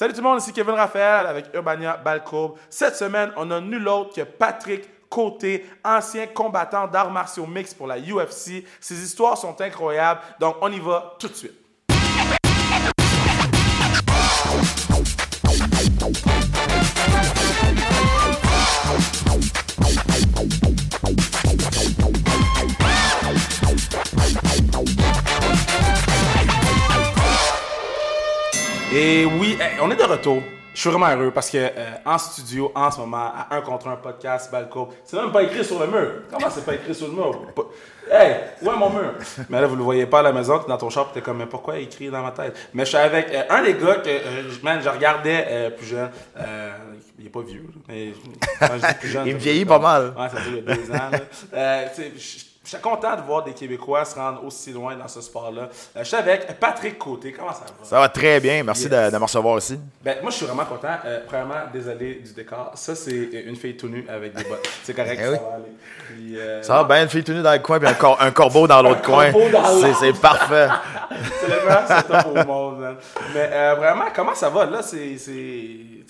Salut tout le monde, ici Kevin Raphaël avec Urbania Balcourbe. Cette semaine, on a nul autre que Patrick Côté, ancien combattant d'arts martiaux mix pour la UFC. Ses histoires sont incroyables, donc on y va tout de suite. On est de retour. Je suis vraiment heureux parce que euh, en studio, en ce moment, à un contre un podcast, Balco, c'est même pas écrit sur le mur. Comment c'est pas écrit sur le mur? Hey, où est mon mur? Mais là, vous le voyez pas à la maison, dans ton shop, t'es comme, mais pourquoi écrit dans ma tête? Mais je suis avec euh, un des gars que, euh, je- man, je regardais plus jeune. Il est pas vieux, mais quand je dis plus jeune. Il me vieillit pas mal. Ouais, ça fait il y a deux ans. là. Je suis content de voir des Québécois se rendre aussi loin dans ce sport-là. Euh, je suis avec Patrick Côté. Comment ça va? Ça va très bien. Merci Yes. de, de me recevoir ici. Ben, moi, je suis vraiment content. Euh, premièrement, désolé du décor. Ça, c'est une fille tout nue avec des bottes. C'est correct, Eh ça va aller. Puis, euh, Ça va bien, une fille tenue dans le coin, puis un, cor- un corbeau dans l'autre coin. C'est- parfait. C'est le meilleur setup au monde, man. Mais euh, vraiment, comment ça va? Là, c'est.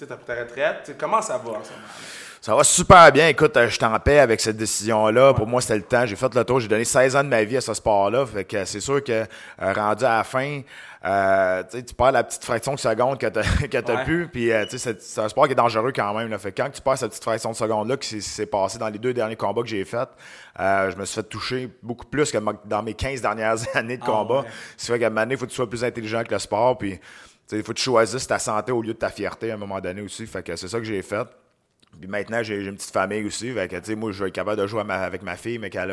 ta retraite. Comment ça va en ce moment? Ça va super bien. Écoute, euh, je suis en paix avec cette décision-là. Pour moi, c'était le temps. J'ai fait le tour. J'ai donné 16 ans de ma vie à ce sport-là. Fait que c'est sûr que euh, rendu à la fin, euh, tu perds la petite fraction de seconde que tu as, Ouais. pu. Puis, euh, tu sais, c'est- c'est un sport qui est dangereux quand même. Là. Fait que quand tu perds cette petite fraction de seconde-là, qui s'est- passé dans les deux derniers combats que j'ai faits, euh, je me suis fait toucher beaucoup plus que dans mes 15 dernières années de Ah, combat. ouais. Ça fait qu'à un moment donné, il faut que tu sois plus intelligent que le sport. Puis, tu sais, il faut que tu choisisses ta santé au lieu de ta fierté à un moment donné aussi. Fait que c'est ça que j'ai fait. Puis maintenant, j'ai une petite famille aussi. Fait que, tu sais, moi, je vais être capable de jouer ma- avec ma fille, mais qu'elle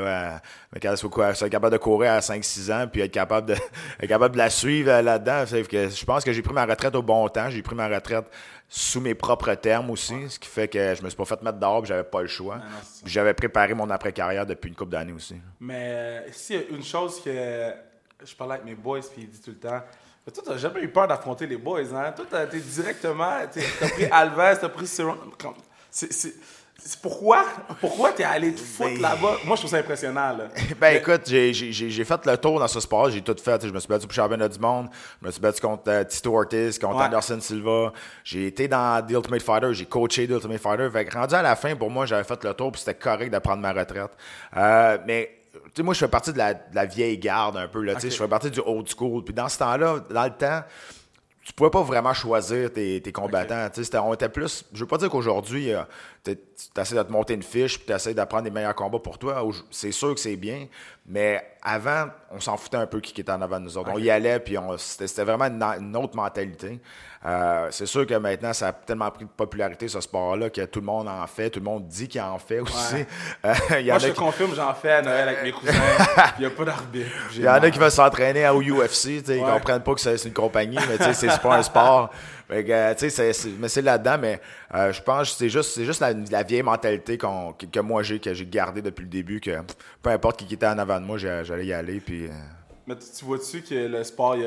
soit, capable de courir à 5-6 ans, puis être capable de, être capable de la suivre euh, là-dedans. Que je pense que j'ai pris ma retraite au bon temps. J'ai pris ma retraite sous mes propres termes aussi, ce qui fait que je me suis pas fait mettre dehors, j'avais pas le choix. j'avais préparé mon après-carrière depuis une couple d'années aussi. Mais euh, a une chose que je parlais avec mes boys, puis ils disent tout le temps. Toi, t'as jamais eu peur d'affronter les boys, hein? Toi, t'as été directement. T'as pris Alves, t'as pris Cyril. C'est. pourquoi? Pourquoi t'es allé te foutre Ben- là-bas? Moi, je trouve ça impressionnant, là. Ben écoute, j'ai- fait le tour dans ce sport, j'ai tout fait. Je me suis battu pour le championnat du monde, je me suis battu contre euh, Tito Ortiz, contre Ouais. Anderson Silva. J'ai été dans The Ultimate Fighter, j'ai coaché The Ultimate Fighter. Fait que rendu à la fin, pour moi, j'avais fait le tour, puis c'était correct de prendre ma retraite. Euh, mais tu sais, moi, je fais partie de la, de la vieille garde un peu. Là. Je fais partie du old school. Puis dans ce temps-là, dans le temps, tu pouvais pas vraiment choisir tes, tes combattants. Tu sais, c'était- on était plus. Je veux pas dire qu'aujourd'hui, euh, tu essaies de te monter une fiche puis tu essaies d'apprendre les meilleurs combats pour toi. C'est sûr que c'est bien, mais avant, on s'en foutait un peu qui était en avant de nous autres. On y allait puis c'était vraiment une, une autre mentalité. Euh, c'est sûr que maintenant, ça a tellement pris de popularité ce sport-là que tout le monde en fait, tout le monde dit qu'il en fait aussi. Ouais. Euh, Il y en Moi, je qui- confirme, j'en fais à Noël avec mes cousins. Il n'y a pas d'arbitre. Il y en a qui veulent s'entraîner au UFC, ils Ouais. comprennent pas que c'est une compagnie, mais c'est pas un sport. Euh, c'est- mais c'est là-dedans, mais euh, je pense que c'est juste, c'est juste la, la vieille mentalité qu'on- que, que moi j'ai, que j'ai gardée depuis le début, que peu importe qui était en avant de moi, j'allais y aller, puis... euh, Mais tu, tu vois-tu que le sport,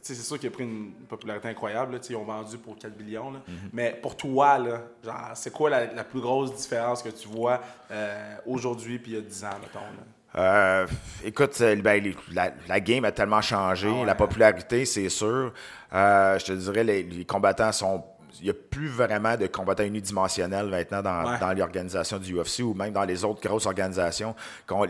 c'est sûr qu'il a pris une popularité incroyable. là, ils ont vendu pour 4 billions. là. Mhm. Mais pour toi, là, genre, c'est quoi la, la plus grosse différence que tu vois aujourd'hui puis il y a 10 ans, mettons? Là? Euh, écoute, c'est- ben, la, la game a tellement changé, Ah ouais. la popularité, c'est sûr. Euh, je te dirais, les, les combattants sont. Il n'y a plus vraiment de combattants unidimensionnels maintenant dans, Ouais. dans l'organisation du UFC ou même dans les autres grosses organisations.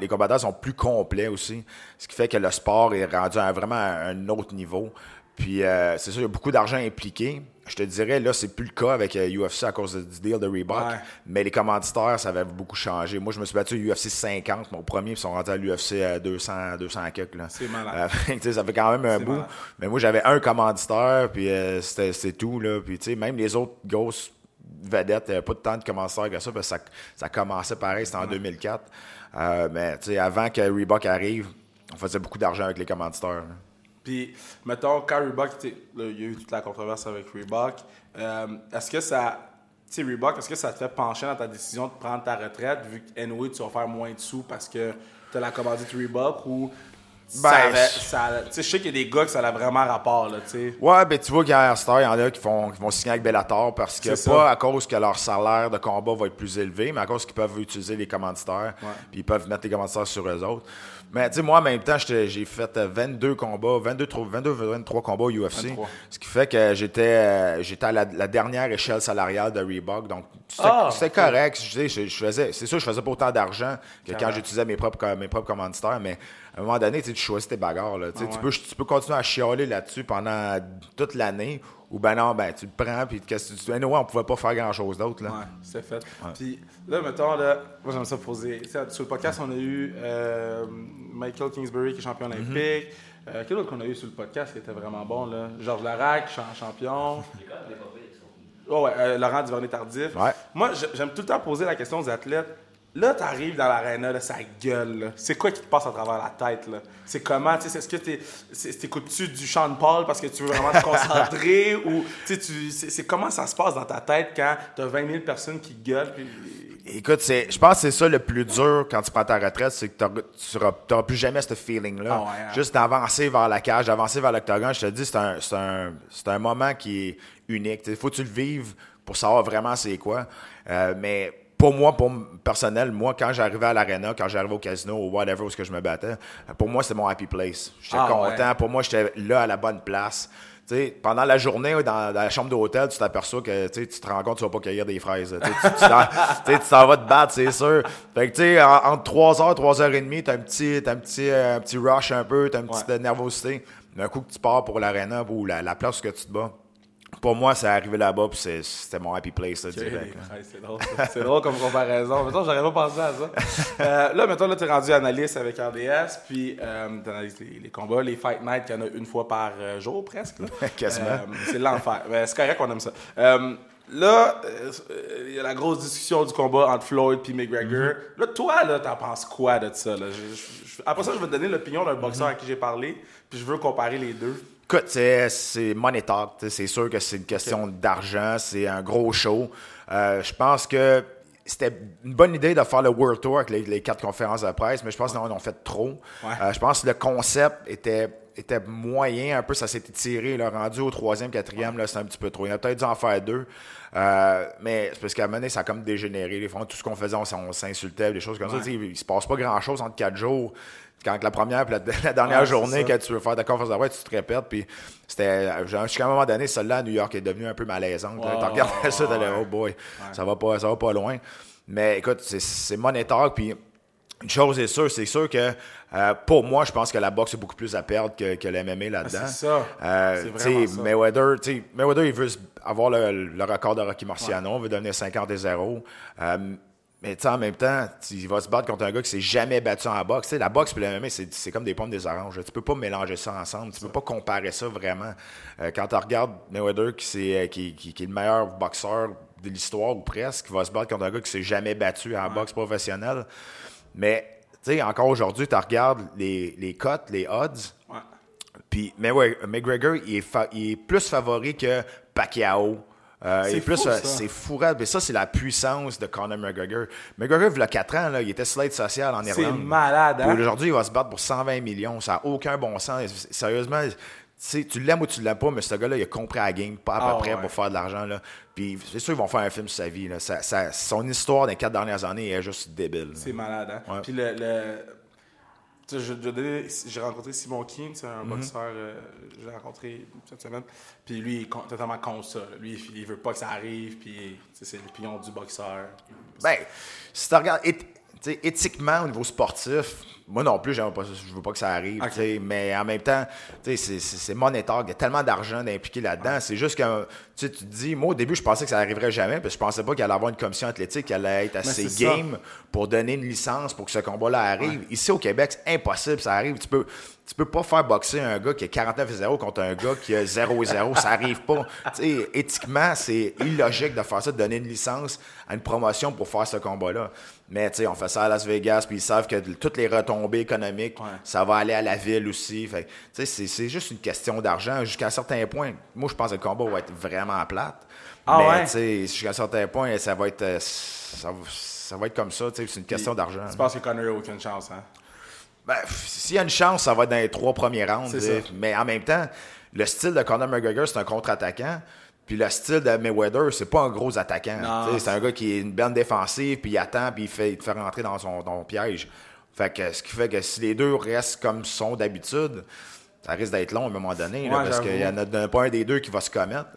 Les combattants sont plus complets aussi, ce qui fait que le sport est rendu à vraiment un autre niveau. Puis euh, c'est sûr, il y a beaucoup d'argent impliqué. Je te dirais, là, c'est plus le cas avec euh, UFC à cause du deal de Reebok. Ouais. Mais les commanditaires, ça avait beaucoup changé. Moi, je me suis battu à UFC 50, mon premier, puis ils sont rendus à l'UFC à 200, 200 quelques. C'est malade. Euh, ça fait quand même un bout. malade. Mais moi, j'avais un commanditaire, puis euh, c'était tout, là. Puis, tu sais, même les autres grosses vedettes, il n'y avait pas de tant de commanditaires que ça, parce que ça, ça commençait pareil, c'était en 2004. Euh, mais, tu sais, avant que Reebok arrive, on faisait beaucoup d'argent avec les commanditaires. là. Puis, mettons, quand Reebok, là, il y a eu toute la controverse avec Reebok, euh, est-ce que ça. Tu sais, Reebok, est-ce que ça te fait pencher dans ta décision de prendre ta retraite, vu que anyway, tu vas faire moins de sous parce que tu as la commandite Reebok, ou Ben, je sais qu'il y a des gars que ça a vraiment rapport, là, tu sais. Ouais, ben tu vois qu'à Star, il y en a qui vont, qui vont signer avec Bellator parce que pas ça. à cause que leur salaire de combat va être plus élevé, mais à cause qu'ils peuvent utiliser les commanditaires, puis ils peuvent mettre les commanditaires sur eux autres. Mais tu sais, moi, en même temps, j'ai fait euh, 22 combats, 22, tro- 22, 23 combats au UFC. 23. Ce qui fait que j'étais euh, j'étais à la, la dernière échelle salariale de Reebok. Donc, Ah, ok. correct. Je, sais, je, je faisais, c'est sûr, je faisais pas autant d'argent que quand j'utilisais mes propres, mes propres commanditaires, mais à un moment donné, tu choisis tes bagarres. là. Tu Ah tu, peux, tu peux continuer à chialer là-dessus pendant toute l'année, ou ben non, ben tu le prends, puis qu'est-ce que tu anyway, on pouvait pas faire grand-chose d'autre. là. Ouais, c'est fait. Puis là, mettons, là, moi j'aime ça poser. Sur le podcast, on a eu euh, Michael Kingsbury qui est champion olympique. Euh, quel autre qu'on a eu sur le podcast qui était vraiment bon, là? Georges Larac, cha- champion. Oh ouais, euh, Laurent Duvernay-Tardif. Ouais. Moi, j'ai- j'aime tout le temps poser la question aux athlètes. Là, t'arrives dans l'aréna, là, ça gueule. là. C'est quoi qui te passe à travers la tête, là? C'est comment, tu sais, est-ce que t'es- c'est- t'écoutes-tu du Sean Paul parce que tu veux vraiment te concentrer ou, tu sais, tu- c'est c'est comment ça se passe dans ta tête quand t'as 20 000 personnes qui gueulent puis... Écoute, c'est, je pense que c'est ça le plus dur quand tu prends ta retraite, c'est que t'auras- tu n'auras plus jamais ce feeling-là. Ah ouais, hein. Juste d'avancer vers la cage, d'avancer vers l'octogone, je te dis, c'est un, c'est un, c'est un moment qui est unique. Il faut que tu le vives pour savoir vraiment c'est quoi. Euh, mais pour moi, pour personnel, moi, quand j'arrivais à l'arena, quand j'arrivais au casino ou whatever où ce que je me battais, pour moi, c'était mon happy place. J'étais Ah content. ouais. Pour moi, j'étais là à la bonne place. Pendant la journée, dans, dans la chambre d'hôtel, tu t'aperçois que tu te rends compte que tu vas pas cueillir des fraises. Tu t'en- vas te battre, c'est sûr. Fait que, tu sais, en- entre 3h, 3h30, t'as un petit, t'as un petit, euh, un petit rush un peu, t'as une petite Ouais. nervosité. D'un coup que tu pars pour l'arena ou la, la place où que tu te bats. Pour moi, c'est arrivé là-bas, puis c'était mon happy place, là, direct. c'est drôle, comme comparaison. Mettons, j'aurais pas pensé à ça. Euh, là, mettons, là, t'es rendu analyste avec RDS, puis euh, t'analyses les, les combats, les Fight Night, qu'il y en a une fois par euh, jour, presque. là. Quasiment. Euh, c'est l'enfer. Mais c'est correct qu'on aime ça. Euh, là, il y a la grosse discussion du combat entre Floyd et McGregor. Mm-hmm. Là, toi, là, t'en penses quoi de ça? Là? Je- je- je- après ça, je vais te donner l'opinion d'un boxeur Mm-hmm. à qui j'ai parlé, puis je veux comparer les deux. Écoute, c'est, c'est money talk. C'est sûr que c'est une question d'argent. C'est un gros show. Euh, je pense que c'était une bonne idée de faire le World Tour avec les, les quatre conférences de presse, mais je pense qu'ils en fait trop. Ouais. Euh, je pense que le concept était, était moyen. Un peu, ça s'est tiré. Là, rendu au troisième, quatrième, là, c'est un petit peu trop. Il a peut-être dû en faire deux. Euh, mais c'est parce qu'à un moment donné, ça a comme dégénéré. Les fois, tout ce qu'on faisait, on, s'insultait, des choses comme ça. Il se passe pas grand-chose entre quatre jours. Quand la première et la, la dernière Ouais, journée, que tu veux faire ta conférence de presse, tu te répètes. Puis c'était. Jusqu'à un moment donné, celle-là à New York est devenue un peu malaisante. Ouais, tu regardais ça, ouais. oh boy, ça, va pas, ça va pas loin. Mais écoute, c'est- monétaire. Puis une chose est sûre, c'est sûr que euh, pour moi, je pense que la boxe a beaucoup plus à perdre que, que le MMA là-dedans. Ah, c'est ça. Euh, tu vraiment ça. Mayweather, tu Mayweather, il veut avoir le, le record de Rocky Marciano, il veut devenir 50 et 0. Euh, mais tu sais, en même temps, il va se battre contre un gars qui s'est jamais battu en boxe. La boxe et le MMA, c'est c'est comme des pommes des oranges. Tu peux pas mélanger ça ensemble. Tu peux pas comparer ça vraiment. Euh, quand tu regardes Mayweather, qui, euh, qui, qui- qui est le meilleur boxeur de l'histoire ou presque, qui va se battre contre un gars qui s'est jamais battu en boxe professionnelle. Mais encore aujourd'hui, tu regardes les, les cotes, les odds. Puis, McGregor, il est, il est plus favori que Pacquiao. Euh, C'est plus, fou, euh, c'est fourrable. Mais ça, c'est la puissance de Conor McGregor. McGregor, il y a 4 ans, là, il était slide social en C'est Irlande. malade, hein? Aujourd'hui, il va se battre pour 120 millions. Ça n'a aucun bon sens. Sérieusement, tu l'aimes ou tu l'aimes pas, mais ce gars-là, il a compris la game, pas à peu Ah, près ouais. pour faire de l'argent. Puis c'est sûr, ils vont faire un film sur sa vie. là. Ça- ça- son histoire des quatre dernières années est juste débile. C'est malade, hein? Ouais. Puis le. le- tu sais, je- je donnais- J'ai rencontré Simon Keane, c'est Mhm. un boxeur, euh, je l'ai rencontré cette semaine. Puis lui, il est totalement contre ça. là. Lui, il- il veut pas que ça arrive, puis c'est l'opinion du boxeur. Ben, si tu regardes éth- tu sais, éthiquement au niveau sportif, moi non plus, j'aime pas, ça, je veux pas que ça arrive. Mais en même temps, c'est- monétaire. Il y a tellement d'argent d'impliquer là-dedans. C'est juste que tu te dis, moi au début, je pensais que ça arriverait jamais, parce que je pensais pas qu'il allait avoir une commission athlétique qui allait être assez ça. game pour donner une licence pour que ce combat-là arrive. Ici au Québec, c'est impossible, ça arrive. Tu peux. Tu peux pas faire boxer un gars qui a 49 et 0 contre un gars qui a 0 et 0. ça arrive pas. Éthiquement, c'est illogique de faire ça, de donner une licence à une promotion pour faire ce combat-là. Mais tu sais, on fait ça à Las Vegas, puis ils savent que toutes les retombées Ouais. ça va aller à la ville aussi. Fait c'est, c'est juste une question d'argent. Jusqu'à un certain point, moi, je pense que le combat va être vraiment plate. Ah mais ouais? tu sais, jusqu'à un certain point, ça va être, euh, ça, va- ça va être comme ça. C'est une question d'argent. Tu penses que Connor a aucune chance, hein? Ben, s'il y a une chance, ça va être dans les trois premiers rounds. Mais en même temps, le style de Conor McGregor, c'est un contre-attaquant. Puis le style de Mayweather, c'est pas un gros attaquant. C'est un gars qui est une belle défensive, puis il attend, puis il, fait, il te fait rentrer dans son, dans son piège. Fait que, ce qui fait que si les deux restent comme ils sont d'habitude, ça risque d'être long à un moment donné, là, parce qu'il y en a pas un des deux qui va se commettre.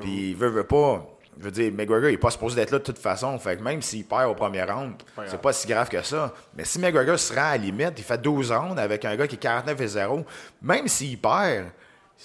Puis il veut, veut pas. Je veux dire, McGregor, il n'est pas supposé d'être là de toute façon. Fait que même s'il perd au premier round, c'est pas si grave que ça. Mais si McGregor se rend à la limite, il fait 12 rounds avec un gars qui est 49 et 0, même s'il perd,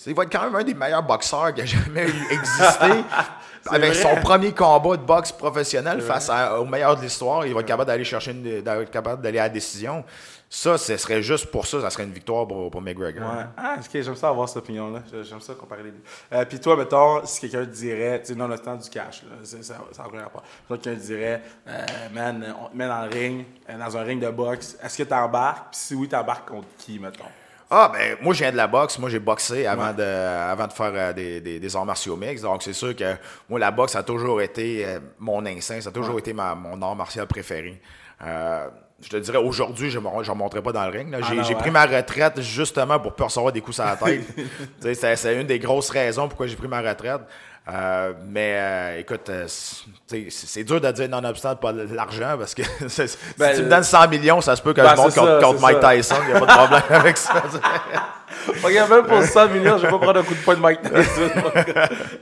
il va être quand même un des meilleurs boxeurs qui a jamais existé. avec vrai. son premier combat de boxe professionnel face à- au meilleur de l'histoire, il va être capable d'aller chercher une, d'être capable d'aller à la décision. Ça, ce serait juste pour ça, ça serait une victoire pour, pour McGregor. Ouais. Ah, ok, j'aime ça avoir cette opinion-là. J'ai- J'aime ça comparer les deux. Euh, Puis toi, mettons, si quelqu'un te dirait, tu sais, non, le temps du cash, là, ça n'a rien rapport. Si quelqu'un te dirait, euh, man, on te met dans le ring, euh, dans un ring de boxe, est-ce que tu embarques? Puis si oui, tu embarques contre qui, mettons? Ah, ben, moi, je viens de la boxe. Moi, j'ai boxé avant, Ouais. de, avant de faire euh, des, des, des arts martiaux mix. Donc, c'est sûr que moi, la boxe a toujours été euh, mon instinct. Ça a toujours été ma, mon art martial préféré. Euh, je te dirais, aujourd'hui, je ne remonterai pas dans le ring. J'ai Ah j'ai ouais. pris ma retraite justement pour ne pas recevoir des coups sur la tête. C'est une des grosses raisons pourquoi j'ai pris ma retraite. Euh, mais euh, écoute, euh, c'est dur de dire nonobstant pas l'argent parce que si Ben, tu me donnes 100 millions, ça se peut que ben, je monte contre, Mike ça. Tyson. Il n'y a pas de problème avec ça. Regarde, même pour 100 millions, je vais pas prendre un coup de poing de Mike Tyson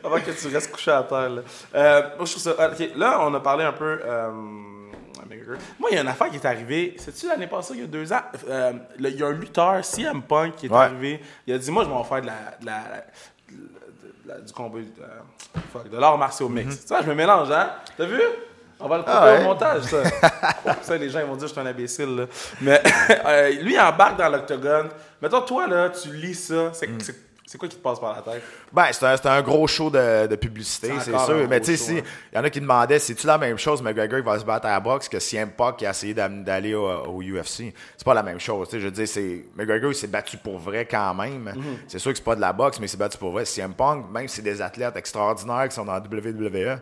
avant que tu restes couché à terre. Là, moi, je trouve ça. ah, là on a parlé un peu. Moi, il y a une affaire qui est arrivée. C'est-tu l'année passée, il y a deux ans? Il y a un lutteur, CM Punk, qui est Ouais. arrivé. Il a dit Moi, je vais en faire de la. de la- de la- du combat. euh, fuck, de l'art martial mix. Tu vois, je me mélange, hein? T'as vu? On va le couper. Ah ouais. au montage, ça. Ça, les gens ils vont dire que je suis un imbécile. Là. Mais euh, lui, il embarque dans l'octogone. Mettons, toi, là, tu lis ça. C'est Mm. C'est- quoi qui te passe par la tête? Ben, c'est un, gros show de, de publicité, C'est sûr. Mais tu sais, si hein. il y en a qui demandaient, c'est-tu la même chose, McGregor il va se battre à la boxe que CM Punk qui a essayé d'aller au, au UFC? C'est pas la même chose. Je veux dire, c'est, McGregor il s'est battu pour vrai quand même. Mhm. C'est sûr que c'est pas de la boxe, mais il s'est battu pour vrai. CM Punk, même si c'est des athlètes extraordinaires qui sont dans la WWE,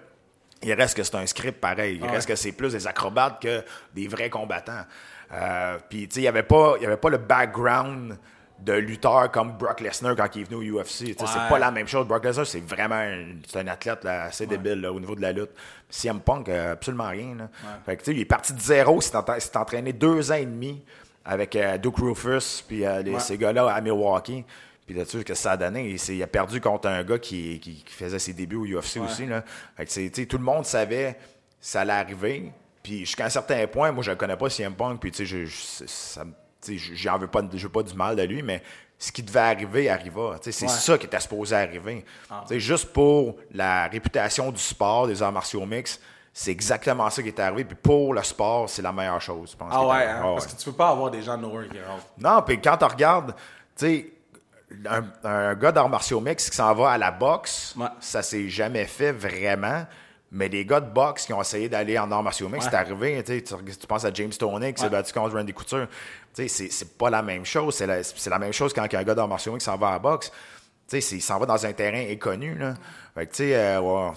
il reste que c'est un script pareil. Il Ouais. reste que c'est plus des acrobates que des vrais combattants. Euh, Puis, tu sais, il n'y avait, pas- il y avait pas le background de lutteur comme Brock Lesnar quand il est venu au UFC. Ouais. C'est pas la même chose. Brock Lesnar, c'est vraiment un, un athlète là, assez débile là, au niveau de la lutte. CM Punk, euh, absolument rien. là. Fait que, il est parti de zéro. Il s'est entra- entraîné deux ans et demi avec euh, Duke Rufus puis euh, les- ces gars-là à Milwaukee. Puis là-dessus, ce que ça a donné, il, a perdu contre un gars qui, qui- qui faisait ses débuts au UFC aussi. Là. Fait que tout le monde savait ça allait arriver. Puis jusqu'à un certain point, moi, je ne connais pas CM Punk. Puis tu sais, ça me- j'en veux pas, je veux pas du mal de lui, mais ce qui devait arriver arriva. C'est Ouais. ça qui était supposé arriver. Sais, Juste pour la réputation du sport, des arts martiaux mix, c'est exactement ça qui est arrivé. Puis pour le sport, c'est la meilleure chose. je pense, Ah ouais, hein? Ah parce ouais. que tu peux pas avoir des gens de nowhere qui rentrent. Non, puis quand tu regardes, tu sais, un, un gars d'arts martiaux mix qui s'en va à la boxe, Ouais. ça s'est jamais fait vraiment. Mais les gars de boxe qui ont essayé d'aller en arts martiaux mix, Ouais. c'est arrivé. Tu, tu, tu penses à James Toney qui s'est Ouais. battu contre Randy Couture. Tu sais, c'est- pas la même chose. C'est la, même chose quand un gars d'arts martiaux mix s'en va à la boxe. Tu il s'en va dans un terrain inconnu. Là. Fait que, tu sais, euh, ouais,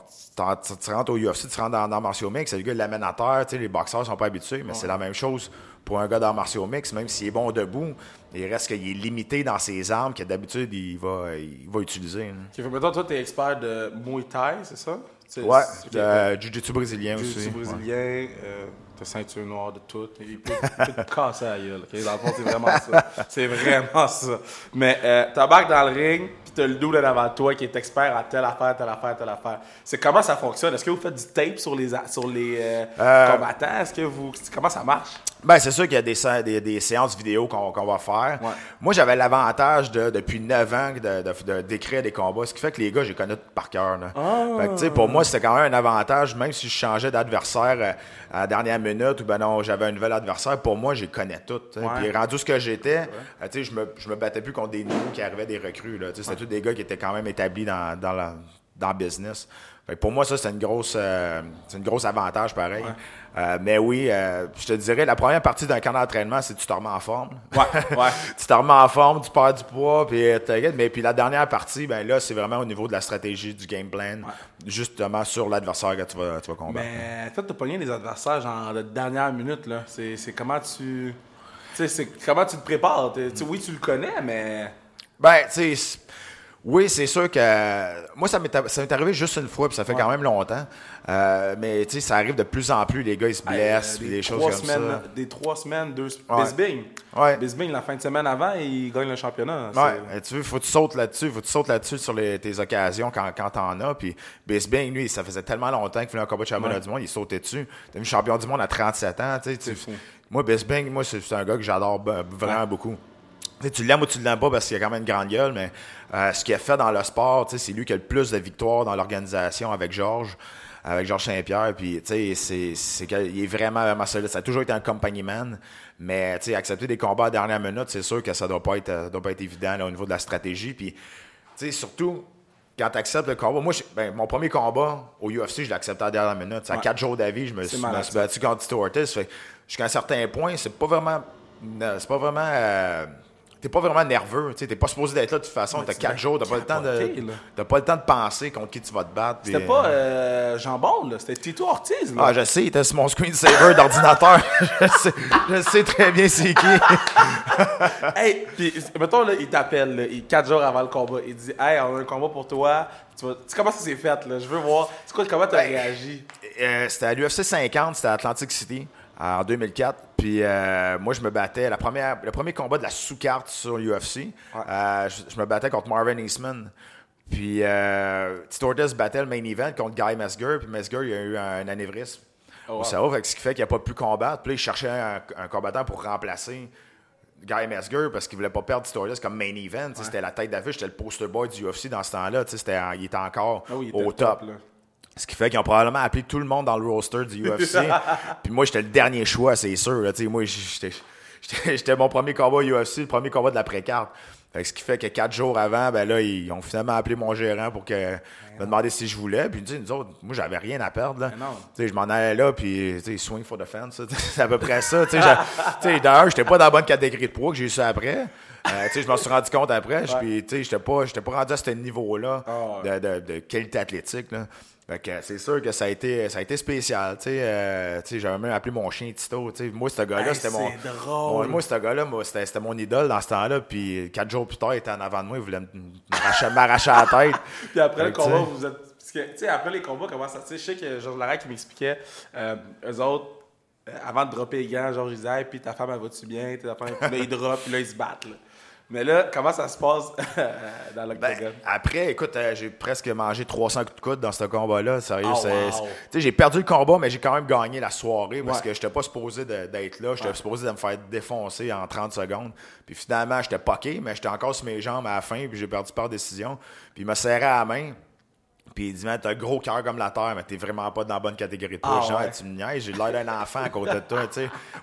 tu, tu rentres au UFC, tu rentres dans l'art martiaux mix, le gars l'amène à terre. Tu sais, les boxeurs sont pas habitués, mais c'est la même chose pour un gars d'arts martiaux mix, même s'il est bon debout, il reste qu'il est limité dans ses armes que d'habitude il va, il va utiliser. là. Ok, fait, mettons, toi, t'es expert de Muay Thai, c'est ça? Ouais, euh, Jiu-Jitsu brésilien Jiu-jitsu aussi. ouais. brésilien, euh, t'as ceinture noire de tout. Il peut, te casser la gueule. Dans le fond, c'est vraiment ça. C'est vraiment ça. Mais euh, t'embarques dans le ring, puis t'as le double devant toi qui est expert à telle affaire, telle affaire, telle affaire. C'est comment ça fonctionne? Est-ce que vous faites du tape sur les, a- sur les euh, Euh, combattants? Est-ce que vous... Comment ça marche? Ben, c'est sûr qu'il y a des, sé- des, des séances vidéo qu'on va faire. Ouais. Moi, j'avais l'avantage de, depuis 9 ans de, de- de- d'écrire des combats, ce qui fait que les gars, je les connais par cœur. là. Fait que, tu sais, pour moi, c'était quand même un avantage, même si je changeais d'adversaire euh, à la dernière minute ou ben non, j'avais un nouvel adversaire, pour moi, je les connais sais. Ouais. Puis rendu ce que j'étais, euh, je me, je me battais plus contre des nouveaux qui arrivaient des recrues. C'était tous des gars qui étaient quand même établis dans, dans, la, dans le business. Pour moi, ça, c'est une grosse, euh, c'est une grosse avantage, pareil. Euh, mais oui, euh, je te dirais, la première partie d'un camp d'entraînement, c'est que tu te remets en forme. Ouais, ouais. tu te remets en forme, tu perds du poids, puis t'inquiète. Mais puis la dernière partie, ben là, c'est vraiment au niveau de la stratégie, du game plan, justement sur l'adversaire que tu vas, tu vas combattre. Mais toi, t'as pogné les adversaires genre de dernière minute, là. C'est c'est comment tu... sais, c'est comment tu te prépares? Oui, tu le connais, mais. Ben, tu sais, oui, c'est sûr que. Moi, ça m'est arrivé juste une fois, puis ça fait quand même longtemps. Euh, mais, tu sais, ça arrive de plus en plus, les gars, ils se blessent, Euh, puis des des choses comme semaines, ça. Des trois semaines, deux. Ouais. Bisbing. Ouais. Bisbing, la fin de semaine avant, il gagne le championnat. Ouais, C'est- et tu veux, faut que tu sautes là-dessus, faut que tu sautes là-dessus sur les- tes occasions quand, quand t'en as. Puis Bisbing, lui, ça faisait tellement longtemps qu'il voulait un combat de championnat Ouais. du monde, il sautait dessus. Devenu champion du monde à 37 ans, tu sais. Moi, Bisbing, moi, c'est un gars que j'adore vraiment beaucoup. Tu l'aimes ou tu l'aimes pas parce qu'il a quand même une grande gueule, mais euh, ce qu'il a fait dans le sport, c'est lui qui a le plus de victoires dans l'organisation avec Georges, avec Georges Saint-Pierre. Puis, tu sais, c'est- qu'il est vraiment, vraiment solide. Ça a toujours été un compagnie man, mais, tu sais, accepter des combats à la dernière minute, c'est sûr que ça doit pas être, euh, doit pas être évident là, au niveau de la stratégie. Puis, tu sais, surtout, quand tu acceptes le combat, moi, ben, mon premier combat au UFC, je l'ai accepté à la dernière minute. À Ouais. quatre jours d'avis, je me suis, malade, me suis battu contre Tito Ortiz. Jusqu'à un certain point, c'est pas vraiment. euh, C'est pas vraiment. euh, T'es pas vraiment nerveux, tu t'es pas supposé d'être là de toute façon, t'as quatre jours, t'as pas le temps de. T'as pas le temps de penser contre qui tu vas te battre. C'était euh, pas euh, Jambon, là. C'était Tito Ortiz, là. Ah, je sais, il était sur mon screensaver d'ordinateur. je, sais, je sais très bien c'est qui. Hey, puis mettons, là, il t'appelle, là, il- quatre jours avant le combat. Il dit Hey, on a un combat pour toi. Tu, tu sais comment ça s'est fait, là? Je veux voir. C'est quoi, comment t'as Ben, réagi? Euh, c'était à l'UFC 50, c'était à Atlantic City en 2004. Puis euh, moi, je me battais. La première, le premier combat de la sous-carte sur l'UFC, euh, je, je me battais contre Marvin Eastman. Puis euh, Tito Ortiz battait le main event contre Guy Mesger. Puis Mesger, il a eu un, anévrisme Oh, au cerveau, ce qui fait qu'il n'a pas pu combattre. Puis là, il cherchait un, un combattant pour remplacer Guy Mesger parce qu'il voulait pas perdre Tito Ortiz comme main event. C'était la tête d'affiche, c'était le poster boy du UFC dans ce temps-là. Il était encore Ah oui, il était au top. Ce qui fait qu'ils ont probablement appelé tout le monde dans le roster du UFC. Puis moi, j'étais le dernier choix, c'est sûr. Là, moi, j'étais- mon premier combat UFC, le premier combat de la pré-carte. Ce qui fait que quatre jours avant, ben là, ils ont finalement appelé mon gérant pour que, me demander si je voulais. Puis nous autres, moi, j'avais rien à perdre. Là. Je m'en allais là, puis swing for the fence. C'est à peu près ça. D'ailleurs, j'étais pas dans la bonne catégorie de poids que j'ai eu ça après. Euh, je m'en suis rendu compte après. Puis, j'étais pas, pas rendu à ce niveau-là Ah ouais. de, de- de qualité athlétique. Là. Fait que c'est sûr que ça a été, ça a été spécial. Tu sais, euh, j'avais même appelé mon chien Tito. tu sais. Moi, ce gars-là, Hey, c'était mon. Moi, ce gars-là, moi, c'était c'était mon idole dans ce temps-là. Puis quatre jours plus tard, il était en avant de moi. Il voulait m'arracher m'arracher la tête. Puis après le combat, vous êtes. Parce que, tu sais, après les combats, comment ça. Tu sais, je sais que Georges Larac qui m'expliquait, euh, eux autres, euh, avant de dropper les gants, Georges disait, Hey, puis ta femme, elle va-tu bien? Ta femme, puis là, ils droppent, puis là, ils se battent. Là. Mais là, comment ça se passe dans l'octogone? Ben, après, écoute, euh, j'ai presque mangé 300 coups de coude dans ce combat-là. Sérieux, Oh, c'est- wow. c'est- tu sais, j'ai perdu le combat, mais j'ai quand même gagné la soirée parce Ouais. que j'étais pas supposé d'être là. J'étais supposé de me faire défoncer en 30 secondes. Puis finalement, j'étais poqué, mais j'étais encore sur mes jambes à la fin, puis j'ai perdu par décision. Puis il m'a serré à la main. Puis il dit, man, t'as un gros cœur comme la terre, mais t'es vraiment pas dans la bonne catégorie de poids. Ah, Genre, ouais. tu me niaises, j'ai l'air d'un enfant à côté de toi.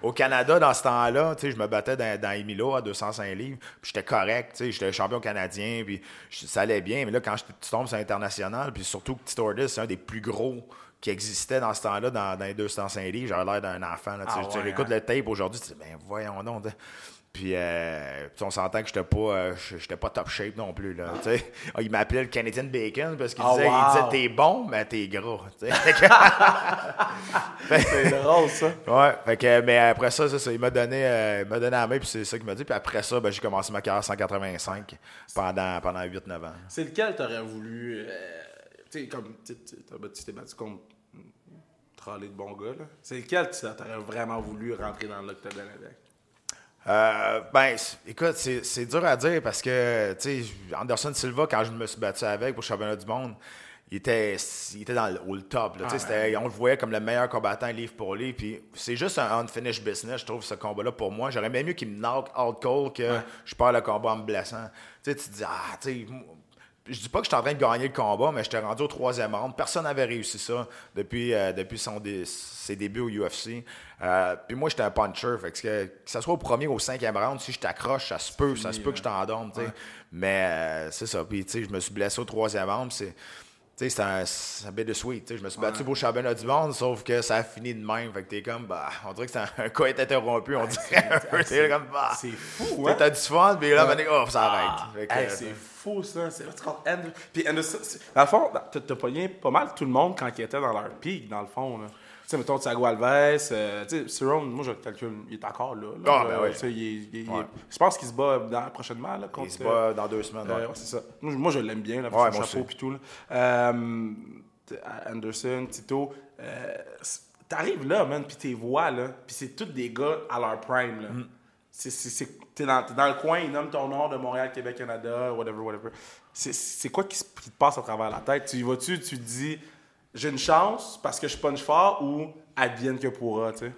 Au Canada, dans ce temps-là, je me battais dans, dans Emilo à 205 livres, puis j'étais correct, j'étais champion canadien, puis ça allait bien. Mais là, quand tu tombes sur l'international, puis surtout que Ortiz, c'est un des plus gros qui existait dans ce temps-là, dans, dans les 205 livres, j'avais l'air d'un enfant, là, tu. Ah, Tu écoutes hein. le tape aujourd'hui, tu te dis, ben voyons donc. Puis, euh, puis on s'entend que j'étais pas, euh, j'étais pas top shape non plus. Là. Ah, il m'appelait le Canadian Bacon parce qu'il Oh, disait, wow. disait t'es bon, mais t'es sais. C'est drôle, ça. ouais, fait que, mais après ça, ça, ça, il m'a donné, euh, il m'a donné la main, puis c'est ça qu'il m'a dit. Puis après ça, ben, j'ai commencé ma carrière 185 pendant, pendant 8-9 ans. C'est lequel t'aurais voulu. tu sais, comme. Tu t'es battu contre. une Trolley de bons gars, là. C'est lequel tu t'aurais vraiment voulu rentrer dans l'octogone avec? Euh, ben, écoute, c'est dur à dire parce que, tu sais, Anderson Silva, quand je me suis battu avec pour le championnat du monde, il était, il était dans le, au top. Là, tu sais, c'était- On le voyait comme le meilleur combattant livre pour livre. Puis c'est juste un unfinished business, je trouve, ce combat-là pour moi. J'aurais bien mieux qu'il me knock out cold que je perds le combat en me blessant. Tu sais, tu te dis, ah, tu je dis pas que je suis en train de gagner le combat, mais j'étais rendu au troisième round. Personne n'avait réussi ça depuis, euh, depuis son dé- ses débuts au UFC. Euh, puis moi, j'étais un puncher. Fait que, que, ce soit au premier ou au cinquième round, si je t'accroche, ça se peut. Ça se peut que je t'endorme. tu sais. Mais euh, c'est ça. Puis, je me suis blessé au troisième round. c'est. C'est un, un bit de sweet. Je me suis battu pour championnat du monde, sauf que ça a fini de même. Fait que t'es comme, bah, on dirait que c'est un, cas est interrompu. On dirait un peu. T'es comme, bah. C'est fou, hein? T'as du fun, puis là, maintenant, oh, ça arrête. Que, Hey, euh, c'est fou, ça. C'est. Puis dans le fond, t'as t'as pogné pas mal tout le monde quand ils étaient dans leur pic, dans le fond. Là. Sais, mettons, Thiago Alves, euh, tu sais, Cerrone, moi, je le calcule, il est encore là. là. Ah, ben Euh, oui. il il. Je pense qu'il se bat dans- prochainement, là, contre... Il se bat dans deux semaines. Euh, ouais. c'est ça. Moi, je- moi, je l'aime bien, là, Ouais, son chapeau et tout. Là. Euh, Anderson, Tito, euh, t'arrives là, man, puis t'es vois, là, puis c'est tous des gars à leur prime, là. Mm. C'est- c'est- c'est- T'es dans, le coin, ils nomment ton nom de Montréal, Québec, Canada, whatever, whatever. C'est- C'est quoi qui, se- qui te passe à travers la tête? Tu y vas-tu, tu te dis, j'ai une chance parce que je punch fort ou advienne que pourra, tu sais?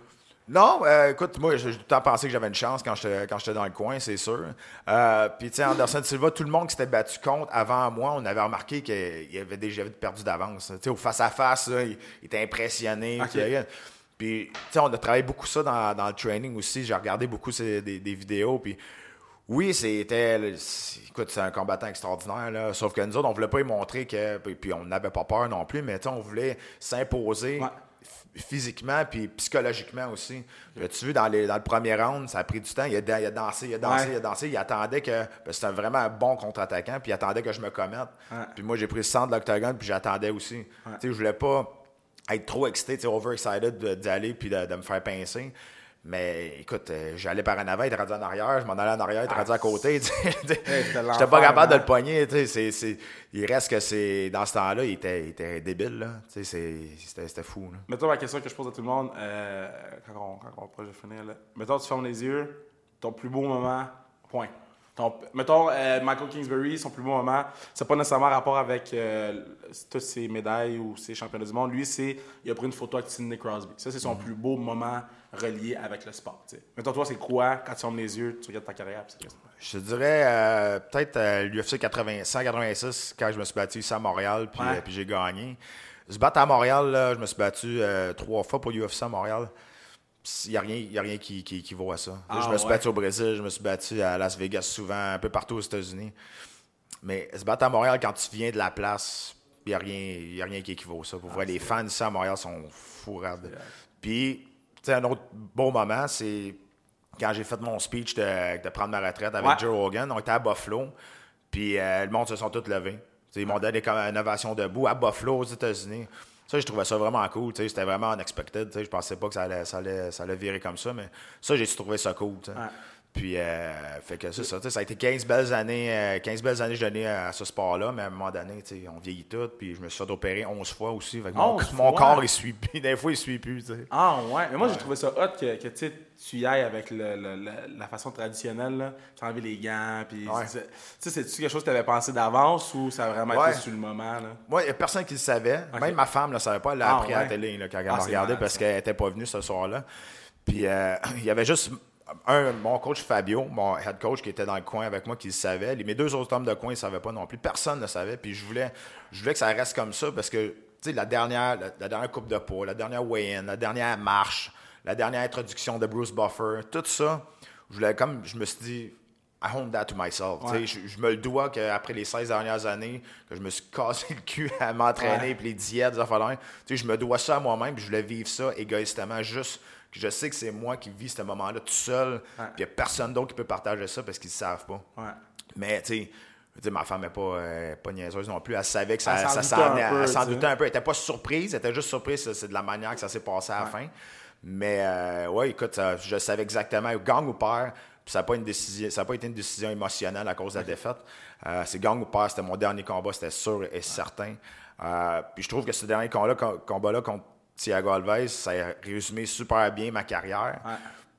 Non, euh, écoute, moi, j'ai tout le temps pensé que j'avais une chance quand j'étais quand j'étais dans le coin, c'est sûr. Euh, Puis, tu sais, Anderson Silva, tout le monde qui s'était battu contre avant moi, on avait remarqué qu'il avait déjà perdu d'avance. Tu sais, au face-à-face, là, il, il était impressionné. Euh, Puis, tu sais, on a travaillé beaucoup ça dans, dans le training aussi. J'ai regardé beaucoup ces- des, des vidéos. Puis, oui, c'était. Écoute, c'est un combattant extraordinaire, là. Sauf que nous autres, on voulait pas y montrer que. Puis, on n'avait pas peur non plus, mais on voulait s'imposer Ouais. physiquement puis psychologiquement aussi. Tu vu, dans, les, dans le premier round, ça a pris du temps. Il a, dan- il a dansé, il a dansé, Ouais. il a dansé. Il attendait que. que C'était vraiment un bon contre-attaquant, puis il attendait que je me commette. Ouais. Puis moi, j'ai pris le centre de l'octogone, puis j'attendais aussi. Tu sais, je voulais pas être trop excité, tu sais, overexcited de- d'y aller puis de, de me faire pincer. Mais écoute, euh, j'allais par en avant, il était rendu en arrière, je m'en allais en arrière, il était rendu à côté. sais. c'était J'étais pas capable de hein. le pogner. c'est- c'est- Il reste que c'est. Dans ce temps-là, il était, il était débile. Là. C'est- C'était c'était fou. Là. Mettons la question que je pose à tout le monde euh, quand on, quand on de finir. Là. Mettons, tu fermes les yeux, ton plus beau moment, point. Ton- mettons, euh, Michael Kingsbury, son plus beau moment, c'est pas nécessairement rapport avec euh, toutes ses médailles ou ses championnats du monde. Lui, c'est il a pris une photo avec Sidney Crosby. Ça, c'est son plus beau moment relié avec le sport. tu sais. Mettons, toi, c'est quoi quand tu fermes les yeux, tu regardes ta carrière? Je te dirais euh, peut-être euh, l'UFC 80 186 quand je me suis battu ici à Montréal puis, Ouais. euh, puis j'ai gagné. Se battre à Montréal, là, je me suis battu trois fois pour l'UFC à Montréal. Il n'y a rien, y a rien qui, qui, qui vaut à ça. Ah, je me suis ouais. battu au Brésil, je me suis battu à Las Vegas souvent, un peu partout aux États-Unis. Mais se battre à Montréal quand tu viens de la place, il n'y a, rien- y a rien qui équivaut à ça. Pour vrai, les fans ici à Montréal sont fourrades. Puis, sais, un autre beau moment, c'est quand j'ai fait mon speech de, de prendre ma retraite avec Ouais. Joe Rogan. On était à Buffalo, puis euh, le monde se sont tous levés. Ils m'ont donné comme une ovation debout à Buffalo, aux États-Unis. Ça, je trouvais ça vraiment cool. C'était vraiment unexpected. Je pensais pas que ça allait, ça allait, ça allait virer comme ça, mais ça, j'ai trouvé ça cool. Ouais. Puis, euh, fait que c'est ça. Ça a été 15 belles années, euh, 15 belles années que je donnais à ce sport-là, mais à un moment donné, on vieillit tout. Puis, je me suis fait opérer 11 fois aussi. Fait que mon, 11 mon corps, il suit plus. Des fois, il suit plus. Ah ouais, mais moi j'ai trouvé ça hot que, que tu y ailles avec le- le- le- la façon traditionnelle, tu les gants, puis Ouais. c'est-tu quelque chose que tu avais pensé d'avance ou ça a vraiment Ouais. été sur le moment? Là? Moi, il n'y a personne qui le savait. Même ma femme ne le savait pas. Elle l'a Ah, appris à la télé là, quand elle Ah, m'a regardé parce qu'elle n'était pas venue ce soir-là. Puis euh, il y avait juste un, mon coach Fabio, mon head coach qui était dans le coin avec moi, qui le savait. Les- Mes deux autres hommes de coin ne savaient pas non plus. Personne ne le savait. Puis je voulais, je voulais que ça reste comme ça parce que la dernière, la, la dernière coupe de poids, la dernière weigh-in, la dernière marche, la dernière introduction de Bruce Buffer, tout ça, je voulais comme je me suis dit. I own that to myself. Ouais. Je, je me le dois qu'après les 16 dernières années, que je me suis cassé le cul à m'entraîner, puis les diètes, des affaires je me dois ça à moi-même, puis je voulais vivre ça égoïstement, juste je sais que c'est moi qui vis ce moment-là tout seul, puis il n'y a personne d'autre qui peut partager ça parce qu'ils ne savent pas. Ouais. Mais, tu sais, dire, ma femme n'est pas, euh, pas niaiseuse non plus. Elle savait que ça, Elle ça doutait s'en doutait un peu. Elle n'était pas surprise. Elle était juste surprise. C'est- de la manière que ça s'est passé à la fin. Mais, euh, ouais, écoute, ça- je savais exactement. Gang ou père, puis ça n'a pas, une décision- ça a pas été une décision émotionnelle à cause de la défaite. Euh, c'est gang ou père, c'était mon dernier combat, c'était sûr et certain. Euh, puis je trouve que ce dernier combat-là, combat-là contre Thiago Alves, ça a résumé super bien ma carrière. Ouais.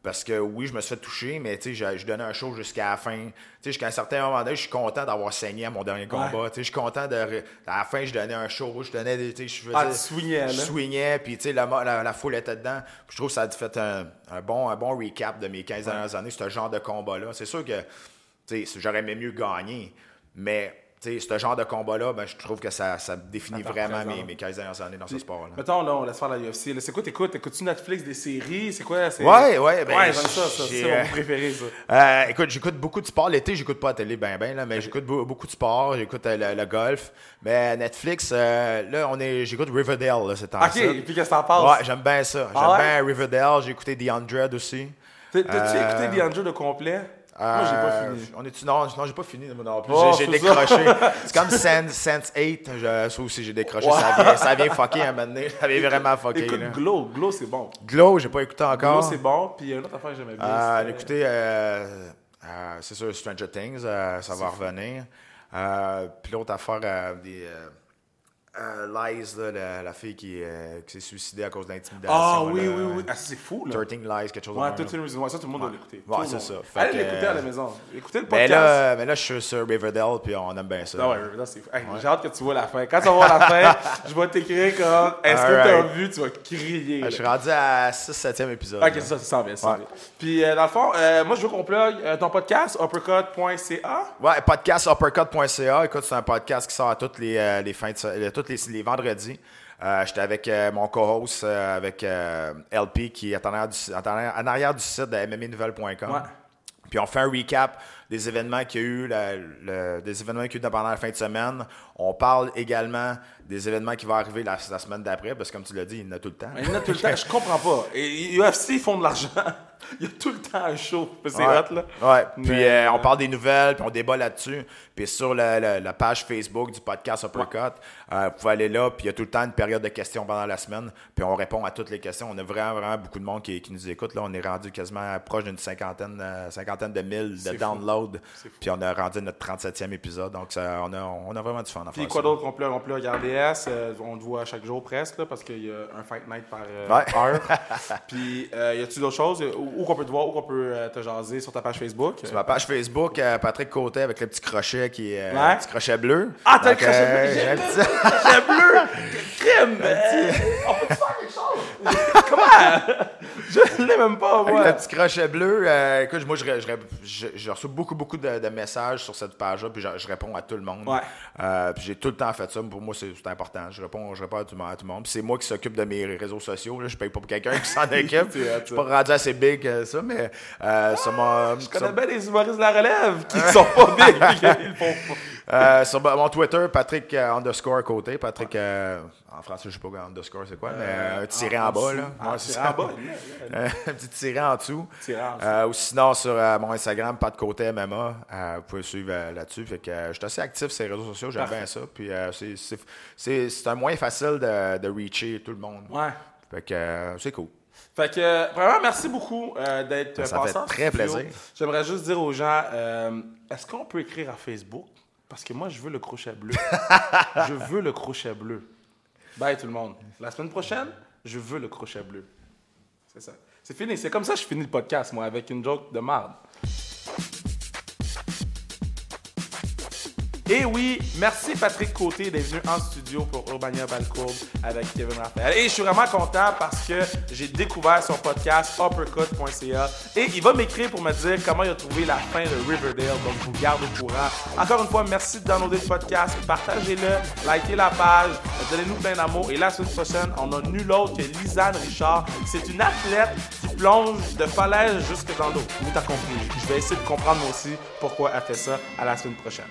Parce que oui, je me suis fait toucher, mais tu sais, je, je donnais un show jusqu'à la fin. Tu sais, jusqu'à un certain moment donné, je suis content d'avoir saigné à mon dernier combat. Tu sais, je suis content de. À la fin, je donnais un show, je donnais des. Je faisais. Ah, tu swingais, là. Je swingais, puis la, la, la foule était dedans. Puis je trouve que ça a fait un, un bon, un bon recap de mes 15 dernières années, ce genre de combat-là. C'est sûr que, j'aurais aimé mieux gagner, mais. Ce genre de combat-là, ben, je trouve que ça, ça définit Ça vraiment mes, mes 15 dernières années dans ce sport-là. Mettons, là, on laisse faire la UFC. C'est quoi t'écoutes? Écoutes-tu Netflix, des séries? C'est quoi? c'est- Ouais, ouais, ben, ouais, j'aime ça, ça. C'est euh, mon préféré, ça. Euh, écoute, j'écoute beaucoup de sport. L'été, j'écoute pas la télé, ben, ben, là, mais j'écoute beau- beaucoup de sport. J'écoute euh, le, le golf. Mais Netflix, euh, là, on est, j'écoute Riverdale, là, c'est en Ok, et puis qu'est-ce que t'en penses? Ouais, j'aime bien ça. J'aime Ah ouais? bien Riverdale. J'ai écouté The Hundred aussi. T'as- T'as-tu Euh, écouté The Andrew de complet? Moi, j'ai pas Euh, fini. On est non, non j'ai pas fini non plus. Oh, j'ai décroché. C'est comme Sense, Sense 8. Je, ça aussi, j'ai décroché. Ça, vient, ça vient fucker un moment donné. Ça vient vraiment fucker. Écoute, là. Glow, Glow, c'est bon. Glow, j'ai pas écouté Glow, encore. c'est bon. Puis il y a une autre affaire que j'aimais bien. Euh, écoutez, euh, euh, c'est sûr, Stranger Things, ça va revenir. Puis l'autre affaire, des, euh, Lies, là, la, la fille qui, euh, qui s'est suicidée à cause d'intimidation. Ah oui, là. oui, oui. Ah, c'est fou, là. 13 Lies, quelque chose Ouais, les raisons. Ouais, ça, tout le monde doit l'écouter. Ouais, c'est ça. Allez l'écouter à la maison. Écoutez le Mais podcast. là, mais là, je suis sur Riverdale, puis on aime bien ça. Non, ouais, Riverdale, c'est fou. Hey, J'ai hâte que tu vois la fin. Quand tu vas voir la fin, je vais t'écrire comme Est-ce que t'as Alright. vu Tu vas crier. Ah. Je suis rendu à 6-7e épisode. Ok, ça, ça s'en vient, ça. Puis, euh, dans le fond, euh, moi, je veux qu'on plug ton podcast, uppercut.ca. Ouais, podcast uppercut.ca. Écoute, c'est un podcast qui sort à toutes les, les fins de tous les, les vendredis. Euh, J'étais avec euh, mon co-host, euh, avec LP, qui est en arrière du, en arrière, en arrière du site de mmnouvelle.com. Ouais. Puis on fait un recap des événements qu'il y a eu, la- le- des événements qu'il y a eu pendant la fin de semaine. On parle également des événements qui vont arriver la, la semaine d'après, parce que comme tu l'as dit, il y en a tout le temps. Il y en a tout le temps, je comprends pas. Et UFC, ils font de l'argent. Il y a tout le temps un show. C'est Ouais. hot, là. Ouais. Puis Mais, euh, on euh, parle des nouvelles, puis on débat là-dessus. Puis sur la, la- la page Facebook du podcast Uppercut, euh, vous pouvez aller là, puis il y a tout le temps une période de questions pendant la semaine, puis on répond à toutes les questions. On a vraiment, vraiment beaucoup de monde qui, qui nous écoute. Là, on est rendu quasiment proche d'une cinquantaine, euh, cinquantaine de mille de downloads. Puis on a rendu notre 37e épisode. Donc ça, on, a, on a vraiment du fun à Puis quoi d'autre qu'on plug? On plug RDS. on te voit chaque jour presque, là, parce qu'il y a un Fight Night par Ouais. heure. Puis, y a-tu d'autres choses? Où, où qu'on peut te voir? Où qu'on peut euh, te jaser sur ta page Facebook? Sur ma page Facebook, euh, Patrick Côté avec le petit crochet qui est euh, Ouais. le petit crochet bleu. Ah, t'as le crochet bleu, j'ai le petit- C'est bleu! Crème! On peut faire quelque chose? Comment? Je l'ai même pas, Avec moi. le petit crochet bleu, euh, écoute, moi, je, je, je- je reçois beaucoup, beaucoup de, de messages sur cette page-là, puis je, je réponds à tout le monde. Ouais. Euh, puis j'ai tout le temps fait ça. Pour moi, c'est c'est important. Je réponds, je réponds à tout, le monde- à tout le monde. Puis c'est moi qui s'occupe de mes réseaux sociaux. Là. Je paye pas pour quelqu'un qui s'en occupe. Je suis pas rendu assez big que ça, mais euh, sur, mon, Je connais bien les humoristes de la relève qui sont pas big le font pas. euh, sur mon Twitter, Patrick euh, underscore côté. Patrick, euh, en français, je sais pas underscore c'est quoi, mais euh, tiré en, bas. Là. Ah, Ouais, c'est tiré ça. en bas. Un petit tiré en dessous. Tiré en dessous. Euh, ou sinon, sur euh, mon Instagram, pas de côté MMA, euh, vous pouvez suivre là-dessus. Fait que je suis assez actif sur les réseaux sociaux, j'aime bien ça. Puis c'est- un moyen facile de, de reacher tout le monde. Ouais. Fait que c'est cool. Fait que, euh, vraiment, merci beaucoup euh, d'être Ça passé fait en très studio. plaisir. J'aimerais juste dire aux gens, euh, est-ce qu'on peut écrire à Facebook? Parce que moi, je veux le crochet bleu. je veux le crochet bleu. Bye tout le monde. La semaine prochaine, je veux le crochet bleu. C'est ça. C'est fini. C'est comme ça que je finis le podcast, moi, avec une joke de marde. Et oui, merci Patrick Côté d'être venu en studio pour Urbania Balcourbe avec Kevin Raphaël. Et je suis vraiment content parce que j'ai découvert son podcast uppercut.ca et il va m'écrire pour me dire comment il a trouvé la fin de Riverdale. Donc, je vous garde au courant. Encore une fois, merci de downloader le podcast. Partagez-le, likez la page, donnez-nous plein d'amour. Et la semaine prochaine, on a nul autre que Lisanne Richard. C'est une athlète qui plonge de falaise jusque dans l'eau. Vous t'as. Je vais essayer de comprendre moi aussi pourquoi elle fait ça. À la semaine prochaine.